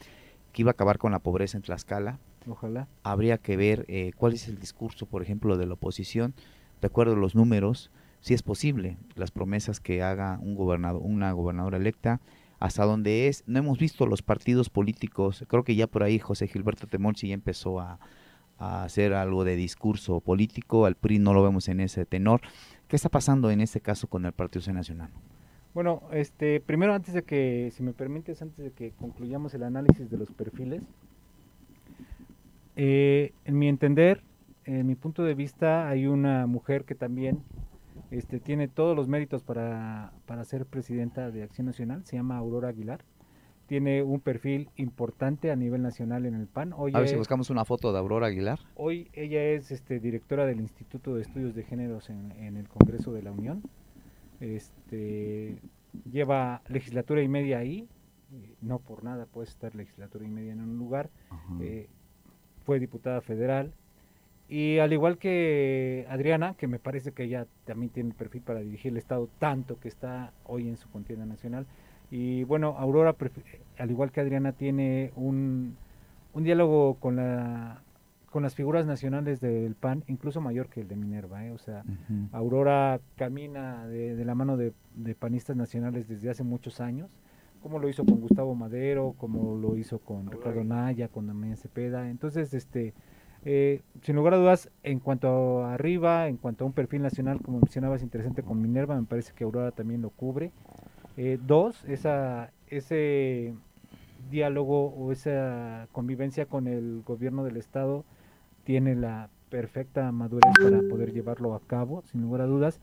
iba a acabar con la pobreza en Tlaxcala. Ojalá. Habría que ver eh, cuál es el discurso, por ejemplo, de la oposición, de acuerdo a los números, si es posible, las promesas que haga un gobernador, una gobernadora electa, hasta dónde es. No hemos visto los partidos políticos, creo que ya por ahí José Gilberto Temolchi ya empezó a, a hacer algo de discurso político, al PRI no lo vemos en ese tenor. ¿Qué está pasando en este caso con el Partido Nacional? Bueno, este, primero antes de que, si me permites, antes de que concluyamos el análisis de los perfiles, eh, en mi entender, en mi punto de vista, hay una mujer que también este, tiene todos los méritos para, para ser presidenta de Acción Nacional, se llama Aurora Aguilar tiene un perfil importante a nivel nacional en el PAN. Hoy a ver si buscamos una foto de Aurora Aguilar. Hoy ella es este, directora del Instituto de Estudios de Géneros en, el Congreso de la Unión. Este, lleva legislatura y media ahí, no por nada puede estar legislatura y media en un lugar. Eh, fue diputada federal. Y al igual que Adriana, que me parece que ella también tiene perfil para dirigir el Estado, tanto que está hoy en su contienda nacional, y bueno, Aurora, al igual que Adriana, tiene un, un diálogo con, la, con las figuras nacionales del PAN, incluso mayor que el de Minerva. ¿eh? O sea, Aurora camina de, la mano de, panistas nacionales desde hace muchos años, como lo hizo con Gustavo Madero, como lo hizo con Ricardo Naya, con Damián Cepeda. Entonces, este, eh, sin lugar a dudas, en cuanto a arriba, en cuanto a un perfil nacional, como mencionabas, interesante con Minerva, me parece que Aurora también lo cubre. Eh, dos, esa, ese diálogo o esa convivencia con el gobierno del Estado tiene la perfecta madurez para poder llevarlo a cabo, sin lugar a dudas.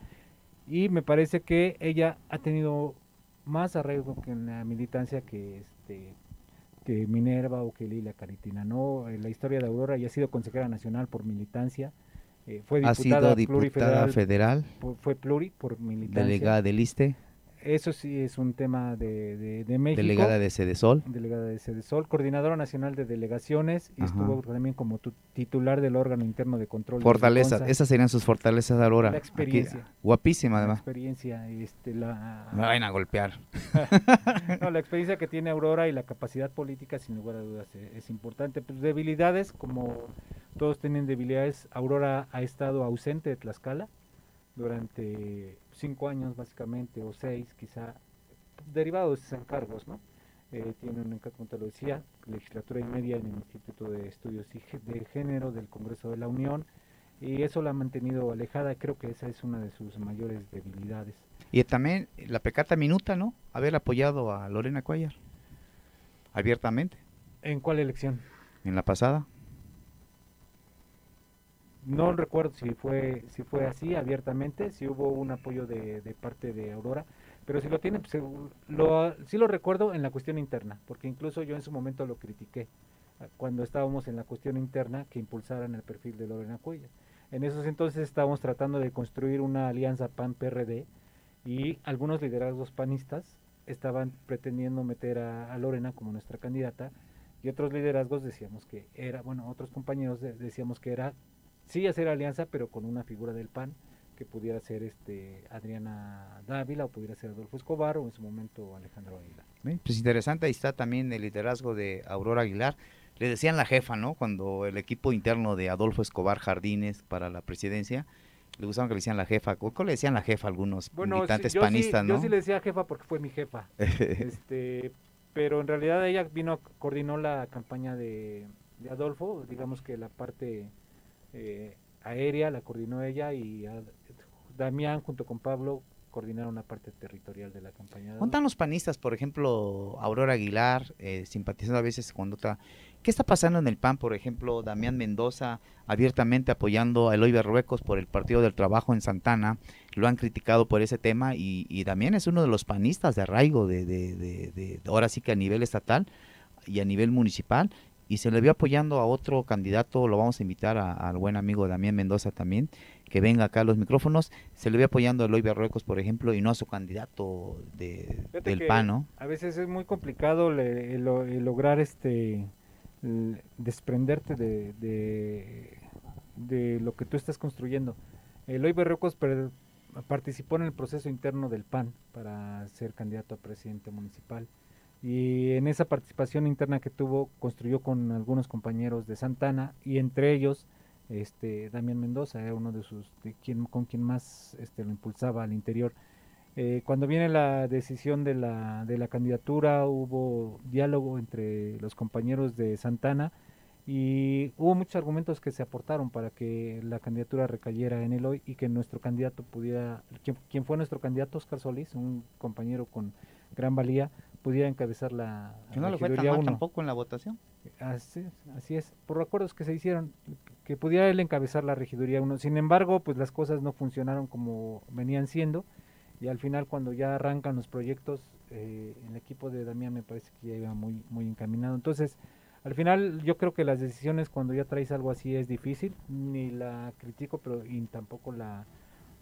Y me parece que ella ha tenido más arraigo que en la militancia que este que Minerva o que Lila Caritina, ¿no? Eh, la historia de Aurora ya ha sido consejera nacional por militancia, eh, fue diputada, ha sido diputada federal, fue pluri por militancia. Delegada del ISTE eso sí es un tema de, de, México. Delegada de Sol. Delegada de Sol, coordinadora nacional de delegaciones y estuvo también como titular del órgano interno de control. Fortalezas, esas serían sus fortalezas ahora. La experiencia. guapísima además. La experiencia, este, la... Me vayan a golpear. <laughs> no, la experiencia que tiene Aurora y la capacidad política sin lugar a dudas es, es importante. Pues debilidades, como todos tienen debilidades, Aurora ha estado ausente de Tlaxcala durante cinco años básicamente, o seis quizá, derivado de sus encargos, ¿no? Eh, tiene un encargo, como te lo decía, legislatura y media en el Instituto de Estudios de Género del Congreso de la Unión, y eso la ha mantenido alejada, creo que esa es una de sus mayores debilidades. Y también la pecata minuta, ¿no? Haber apoyado a Lorena Cuellar, abiertamente. ¿En cuál elección? En la pasada no recuerdo si fue si fue así abiertamente, si hubo un apoyo de, parte de Aurora, pero si lo tiene, pues, lo, sí lo recuerdo en la cuestión interna, porque incluso yo en su momento lo critiqué ah, cuando estábamos en la cuestión interna que impulsaran el perfil de Lorena Cuella. En esos entonces estábamos tratando de construir una alianza PAN-PRD y algunos liderazgos panistas estaban pretendiendo meter a, Lorena como nuestra candidata y otros liderazgos decíamos que era, bueno, otros compañeros decíamos que era sí hacer alianza, pero con una figura del PAN que pudiera ser este Adriana Dávila o pudiera ser Adolfo Escobar o en su momento Alejandro Aguilar. pues interesante, ahí está también el liderazgo de Aurora Aguilar. Le decían la jefa, ¿no? Cuando el equipo interno de Adolfo Escobar Jardines para la presidencia, le gustaban que le decían la jefa. ¿Cómo le decían la jefa a algunos militantes panistas, no? Yo sí le decía jefa porque fue mi jefa. <laughs> este, pero en realidad ella vino, coordinó la campaña de, de Adolfo, digamos que la parte eh, aérea la coordinó ella y Damián junto con Pablo coordinaron la parte territorial de la campaña. ¿Cuántan los panistas, por ejemplo, Aurora Aguilar, eh, simpatizando a veces con otra? ¿Qué está pasando en el PAN, por ejemplo, Damián Mendoza abiertamente apoyando a Eloy Berruecos por el Partido del Trabajo en Santana? Lo han criticado por ese tema y, y Damián es uno de los panistas de arraigo, de, de, ahora sí que a nivel estatal y a nivel municipal y se le vio apoyando a otro candidato, lo vamos a invitar al buen amigo Damián Mendoza también, que venga acá a los micrófonos, se le vio apoyando a Eloy Berruecos, por ejemplo, y no a su candidato de, del PAN, ¿no? A veces es muy complicado lograr este desprenderte de, de, lo que tú estás construyendo. Eloy Berruecos participó en el proceso interno del PAN para ser candidato a presidente municipal y en esa participación interna que tuvo construyó con algunos compañeros de Santana y entre ellos este Damián Mendoza era uno de sus quien con quien más este lo impulsaba al interior. Eh, cuando viene la decisión de la, de la candidatura hubo diálogo entre los compañeros de Santana y hubo muchos argumentos que se aportaron para que la candidatura recayera en el hoy y que nuestro candidato pudiera, quien, fue nuestro candidato, Oscar Solís, un compañero con gran valía, pudiera encabezar la. Que no le fue tan tampoco en la votación. Así, así es, por acuerdos que se hicieron, que pudiera él encabezar la regiduría 1. Sin embargo, pues las cosas no funcionaron como venían siendo y al final cuando ya arrancan los proyectos, eh, el equipo de Damián me parece que ya iba muy, muy encaminado. Entonces, al final yo creo que las decisiones cuando ya traes algo así es difícil, ni la critico, pero y tampoco la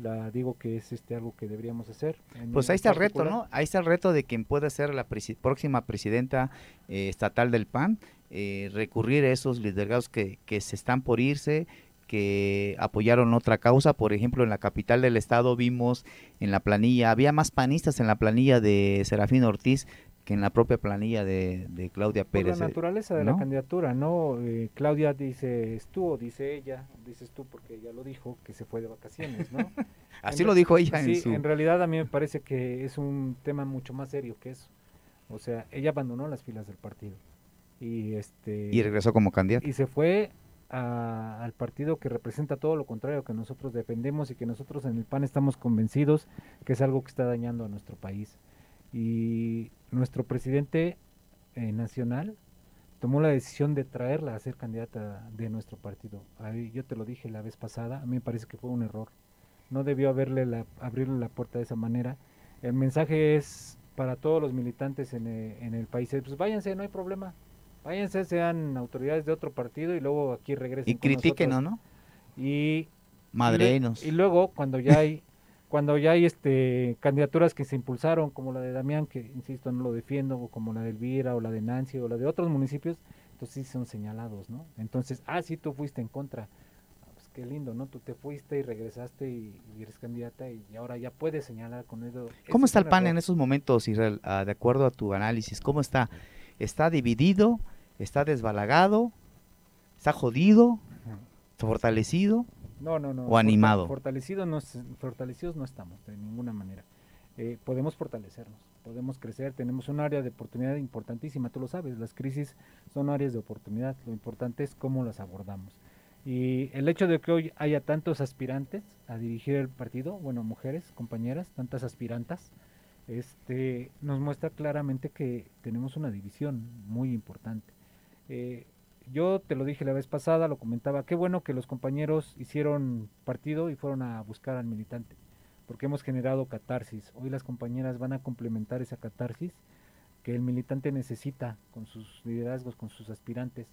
la digo que es este algo que deberíamos hacer. Pues ahí está el reto, ¿no? Ahí está el reto de quien pueda ser la próxima presidenta eh, estatal del PAN, eh, recurrir a esos liderazgos que, que se están por irse, que apoyaron otra causa. Por ejemplo, en la capital del estado vimos en la planilla, había más panistas en la planilla de Serafín Ortiz que en la propia planilla de, Claudia Pérez. Por la eh, naturaleza de la candidatura, ¿no? Eh, Claudia dice tú o dice ella, dices tú porque ella lo dijo, que se fue de vacaciones, ¿no? <laughs> Así lo dijo ella. Sí, en, realidad a mí me parece que es un tema mucho más serio que eso. O sea, ella abandonó las filas del partido. Y, este, y regresó como candidata. Y se fue al partido que representa todo lo contrario que nosotros defendemos y que nosotros en el PAN estamos convencidos que es algo que está dañando a nuestro país. Y nuestro presidente eh, nacional tomó la decisión de traerla a ser candidata de nuestro partido. Ahí, yo te lo dije la vez pasada, a mí me parece que fue un error. No debió haberle la, abrirle la puerta de esa manera. El mensaje es para todos los militantes en, eh, en el país, pues váyanse, no hay problema. Váyanse, sean autoridades de otro partido y luego aquí regresen. Y critiquen, ¿no? Y, Madrenos. y luego, cuando ya hay cuando ya hay este candidaturas que se impulsaron, como la de Damián, que insisto no lo defiendo, o como la de Elvira, o la de Nancy, o la de otros municipios, entonces sí son señalados, ¿no? Entonces, ah, sí, tú fuiste en contra. Ah, pues qué lindo, ¿no? Tú te fuiste y regresaste y, eres candidata y ahora ya puedes señalar con eso. ¿Cómo está el PAN en esos momentos, Israel? Ah, de acuerdo a tu análisis, ¿cómo está? ¿Está dividido? ¿Está desbalagado? ¿Está jodido? ¿Está fortalecido? No, no, no. O animado. Fortalecidos no, fortalecidos no estamos de ninguna manera. Eh, podemos fortalecernos, podemos crecer, tenemos un área de oportunidad importantísima, tú lo sabes, las crisis son áreas de oportunidad, lo importante es cómo las abordamos. Y el hecho de que hoy haya tantos aspirantes a dirigir el partido, bueno, mujeres, compañeras, tantas aspirantas, este, nos muestra claramente que tenemos una división muy importante. Eh, yo te lo dije la vez pasada, lo comentaba, qué bueno que los compañeros hicieron partido y fueron a buscar al militante, porque hemos generado catarsis. Hoy las compañeras van a complementar esa catarsis que el militante necesita con sus liderazgos, con sus aspirantes.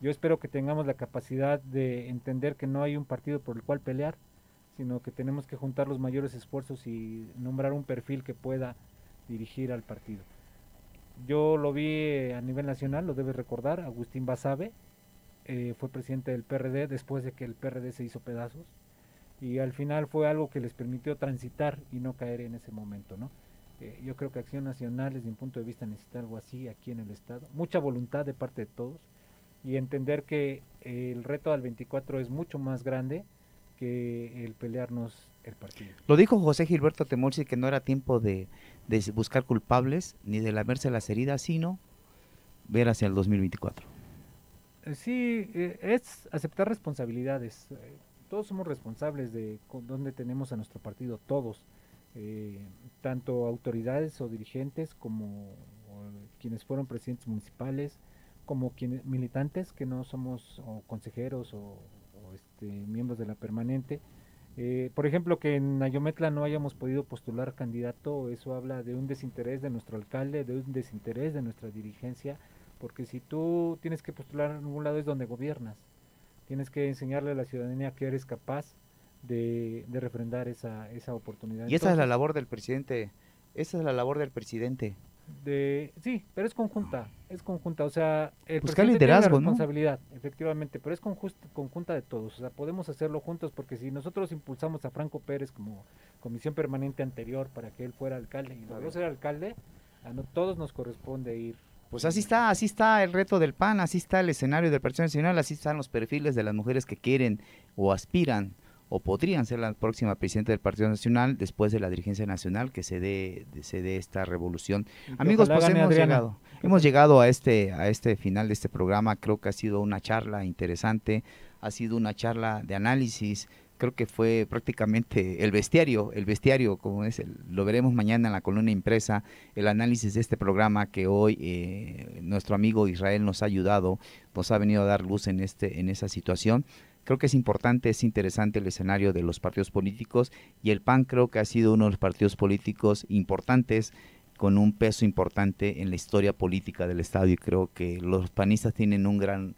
Yo espero que tengamos la capacidad de entender que no hay un partido por el cual pelear, sino que tenemos que juntar los mayores esfuerzos y nombrar un perfil que pueda dirigir al partido. Yo lo vi eh, a nivel nacional, lo debes recordar, Agustín Basabe eh, fue presidente del PRD después de que el PRD se hizo pedazos y al final fue algo que les permitió transitar y no caer en ese momento, ¿no? Eh, yo creo que Acción Nacional, desde mi punto de vista, necesita algo así aquí en el Estado, mucha voluntad de parte de todos y entender que el reto al 24 es mucho más grande que el pelearnos el partido. Lo dijo José Gilberto Temorsi que no era tiempo de, de buscar culpables ni de lamerse las heridas, sino ver hacia el 2024. Eh, sí, eh, es aceptar responsabilidades. Eh, todos somos responsables de dónde tenemos a nuestro partido, todos, tanto autoridades o dirigentes como quienes fueron presidentes municipales, como quienes militantes que no somos o consejeros o, este, miembros de la permanente. Eh, por ejemplo, que en Ayometla no hayamos podido postular candidato, eso habla de un desinterés de nuestro alcalde, de un desinterés de nuestra dirigencia, porque si tú tienes que postular en algún lado es donde gobiernas, tienes que enseñarle a la ciudadanía que eres capaz de, refrendar esa, esa oportunidad. Y esa es la labor del presidente, esa es la labor del presidente, de sí, pero es conjunta, es conjunta, o sea, el Buscar liderazgo, tiene responsabilidad, efectivamente, pero es conjunta de todos, o sea, podemos hacerlo juntos porque si nosotros impulsamos a Franco Pérez como comisión permanente anterior para que él fuera alcalde y logró ser alcalde, A no, todos nos corresponde ir. Pues así está, así está el reto del PAN, así está el escenario del Partido Nacional, así están los perfiles de las mujeres que quieren o aspiran o podrían ser la próxima presidenta del Partido Nacional después de la dirigencia nacional que se dé, se dé esta revolución. Amigos, pues hemos llegado, hemos llegado a este, a este final de este programa. Creo que ha sido una charla interesante, ha sido una charla de análisis. Creo que fue prácticamente el bestiario, el bestiario, como es, lo veremos mañana en la columna impresa, el análisis de este programa que hoy eh, nuestro amigo Israel nos ha ayudado, nos ha venido a dar luz en este, en esa situación Creo que es importante, es interesante el escenario de los partidos políticos y el PAN creo que ha sido uno de los partidos políticos importantes con un peso importante en la historia política del Estado y creo que los panistas tienen un gran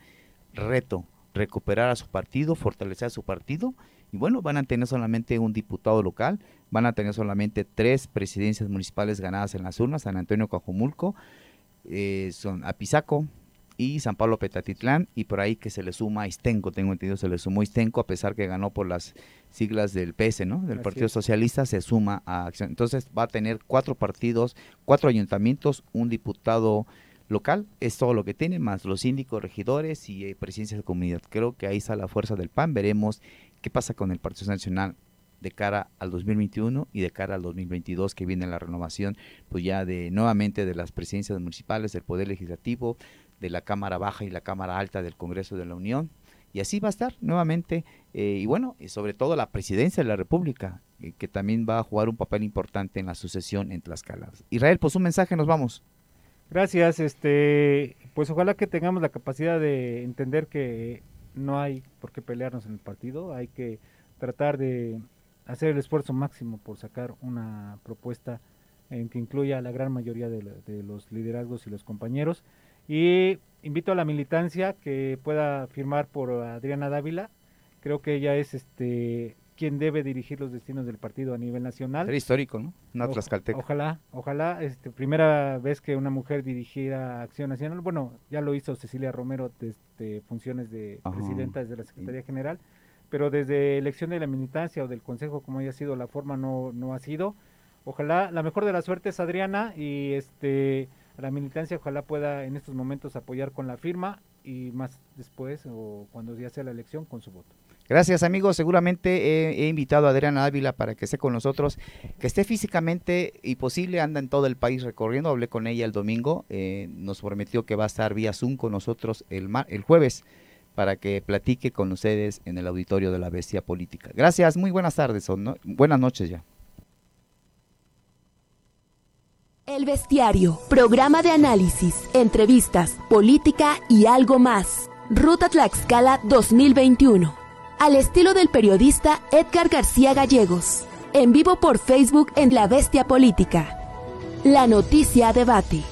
reto, recuperar a su partido, fortalecer a su partido y bueno, van a tener solamente un diputado local, van a tener solamente tres presidencias municipales ganadas en las urnas, San Antonio Cajumulco, eh, son Apizaco, y San Pablo Petatitlán y por ahí que se le suma Istenco, tengo entendido, se le sumó Istenco a pesar que ganó por las siglas del PS, ¿no? Del Partido Socialista se suma a Acción. Entonces va a tener cuatro partidos, cuatro ayuntamientos, un diputado local, es todo lo que tiene, más los síndicos, regidores y eh, presidencias de comunidad. Creo que ahí está la fuerza del PAN, veremos qué pasa con el Partido Nacional de cara al 2021 y de cara al 2022 que viene la renovación pues ya de nuevamente de las presidencias municipales del poder legislativo de la Cámara Baja y la Cámara Alta del Congreso de la Unión. Y así va a estar nuevamente, eh, y bueno, y sobre todo la presidencia de la República, eh, que también va a jugar un papel importante en la sucesión en Tlaxcala. Israel, pues un mensaje, nos vamos. Gracias, este, pues ojalá que tengamos la capacidad de entender que no hay por qué pelearnos en el partido, hay que tratar de hacer el esfuerzo máximo por sacar una propuesta en que incluya a la gran mayoría de los liderazgos y los compañeros. Y invito a la militancia que pueda firmar por Adriana Dávila. Creo que ella es este quien debe dirigir los destinos del partido a nivel nacional. Histórico, ¿no? Una Ojalá, ojalá, este, primera vez que una mujer dirigiera Acción Nacional. Bueno, ya lo hizo Cecilia Romero desde funciones de presidenta desde la Secretaría General, pero desde elección de la militancia o del Consejo, como haya sido la forma, no, no ha sido. Ojalá, la mejor de la suerte es Adriana y este la militancia ojalá pueda en estos momentos apoyar con la firma y más después o cuando ya sea la elección con su voto. Gracias amigos, seguramente he, invitado a Adriana Ávila para que esté con nosotros, que esté físicamente y posible, anda en todo el país recorriendo, hablé con ella el domingo, eh, nos prometió que va a estar vía Zoom con nosotros el, el jueves para que platique con ustedes en el auditorio de la Bestia Política. Gracias, muy buenas tardes, buenas noches ya. El Bestiario, programa de análisis, entrevistas, política y algo más. Ruta Tlaxcala 2021. Al estilo del periodista Edgar García Gallegos. En vivo por Facebook en La Bestia Política. La noticia debate.